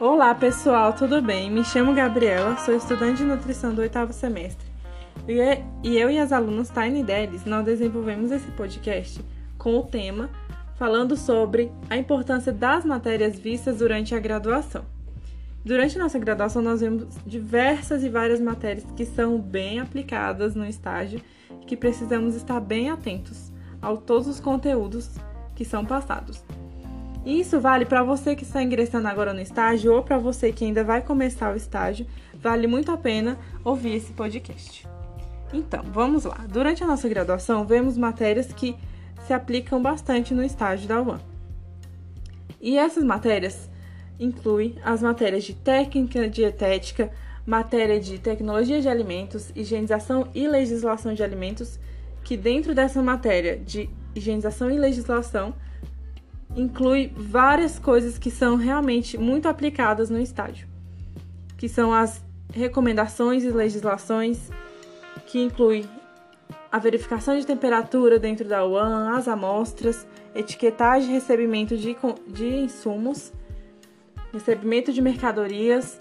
Olá pessoal, tudo bem? Me chamo Gabriela, sou estudante de nutrição do oitavo semestre. E eu e as alunas Tiny Delis, nós desenvolvemos esse podcast com o tema falando sobre a importância das matérias vistas durante a graduação. Durante nossa graduação, nós vemos diversas e várias matérias que são bem aplicadas no estágio e que precisamos estar bem atentos a todos os conteúdos que são passados. E isso vale para você que está ingressando agora no estágio ou para você que ainda vai começar o estágio, vale muito a pena ouvir esse podcast. Então, vamos lá. Durante a nossa graduação, vemos matérias que se aplicam bastante no estágio da UAM. E essas matérias incluem as matérias de técnica dietética, matéria de tecnologia de alimentos, higienização e legislação de alimentos, que dentro dessa matéria de higienização e legislação inclui várias coisas que são realmente muito aplicadas no estágio, que são as recomendações e legislações, que inclui a verificação de temperatura dentro da UAN, as amostras, etiquetagem e recebimento de, de insumos, recebimento de mercadorias,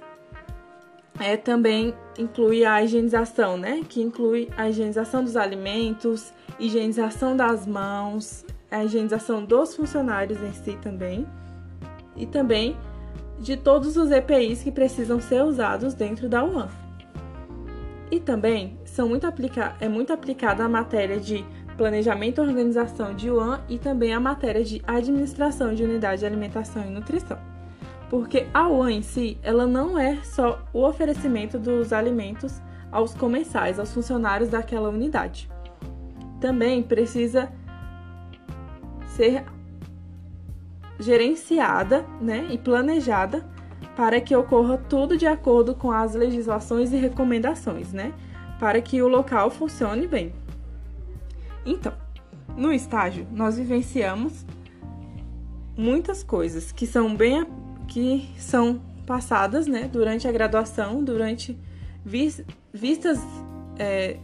é, também inclui a higienização, né? Que inclui a higienização dos alimentos, higienização das mãos, a higienização dos funcionários em si também, e também de todos os EPIs que precisam ser usados dentro da UAN. E também são muito aplica é muito aplicada a matéria de planejamento e organização de UAN e também a matéria de administração de unidade de alimentação e nutrição. Porque a UAN em si, ela não é só o oferecimento dos alimentos aos comensais, aos funcionários daquela unidade. Também precisa ser gerenciada né, e planejada para que ocorra tudo de acordo com as legislações e recomendações, né? Para que o local funcione bem. Então, no estágio, nós vivenciamos muitas coisas que são bem que são passadas, né, durante a graduação, durante vis, vistas é,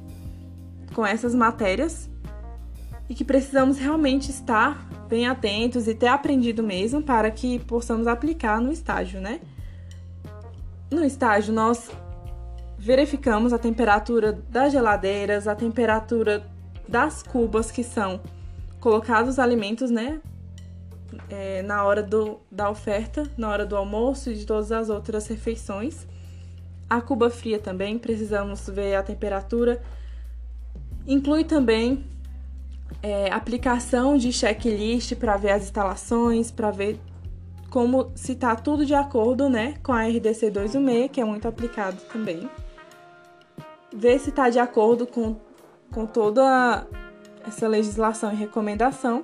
com essas matérias e que precisamos realmente estar bem atentos e ter aprendido mesmo para que possamos aplicar no estágio, né? No estágio, nós verificamos a temperatura das geladeiras, a temperatura das cubas que são colocados os alimentos, né? É, na hora do, da oferta, na hora do almoço e de todas as outras refeições. A cuba fria também, precisamos ver a temperatura. Inclui também é, aplicação de checklist para ver as instalações, para ver como se está tudo de acordo né, com a RDC 216, que é muito aplicado também. Ver se está de acordo com, com toda essa legislação e recomendação.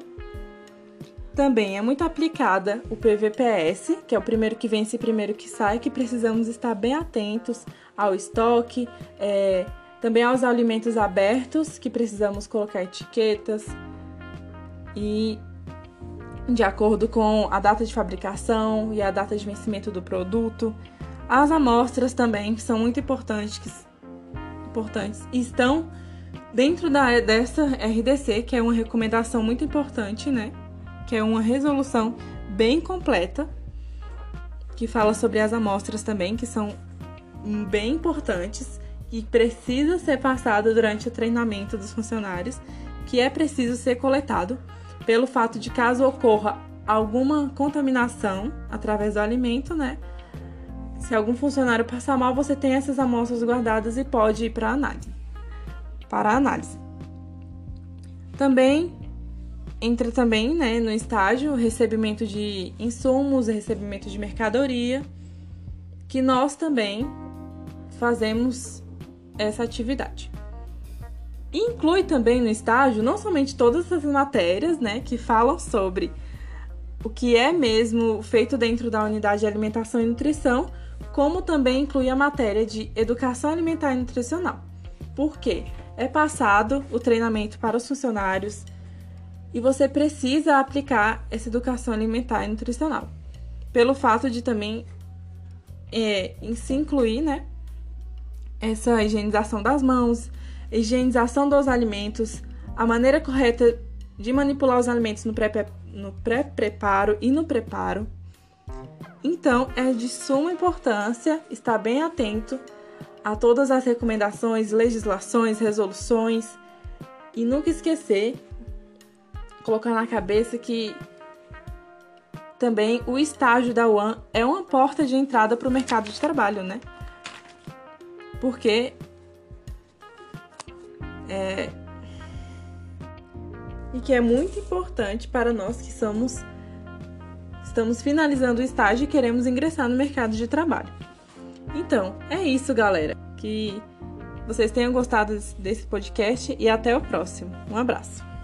Também é muito aplicada o PVPS, que é o primeiro que vence e primeiro que sai, que precisamos estar bem atentos ao estoque, é, também aos alimentos abertos, que precisamos colocar etiquetas e de acordo com a data de fabricação e a data de vencimento do produto. As amostras também são muito importantes, importantes estão dentro da, dessa RDC, que é uma recomendação muito importante, né? Que é uma resolução bem completa, que fala sobre as amostras também, que são bem importantes que precisa ser passado durante o treinamento dos funcionários, que é preciso ser coletado pelo fato de caso ocorra alguma contaminação através do alimento, né? Se algum funcionário passar mal, você tem essas amostras guardadas e pode ir para análise. Para análise. Também entra também, né, no estágio o recebimento de insumos, recebimento de mercadoria, que nós também fazemos essa atividade. inclui também no estágio não somente todas as matérias, né, que falam sobre o que é mesmo feito dentro da unidade de alimentação e nutrição, como também inclui a matéria de educação alimentar e nutricional. Por quê? É passado o treinamento para os funcionários e você precisa aplicar essa educação alimentar e nutricional. Pelo fato de também é, se incluir, né, essa higienização das mãos, higienização dos alimentos, a maneira correta de manipular os alimentos no pré-preparo e no preparo. Então, é de suma importância estar bem atento a todas as recomendações, legislações, resoluções e nunca esquecer, colocar na cabeça que também o estágio da UAN é uma porta de entrada para o mercado de trabalho, né? Porque é, e que é muito importante para nós que somos estamos finalizando o estágio e queremos ingressar no mercado de trabalho. Então, é isso, galera. Que vocês tenham gostado desse podcast e até o próximo. Um abraço.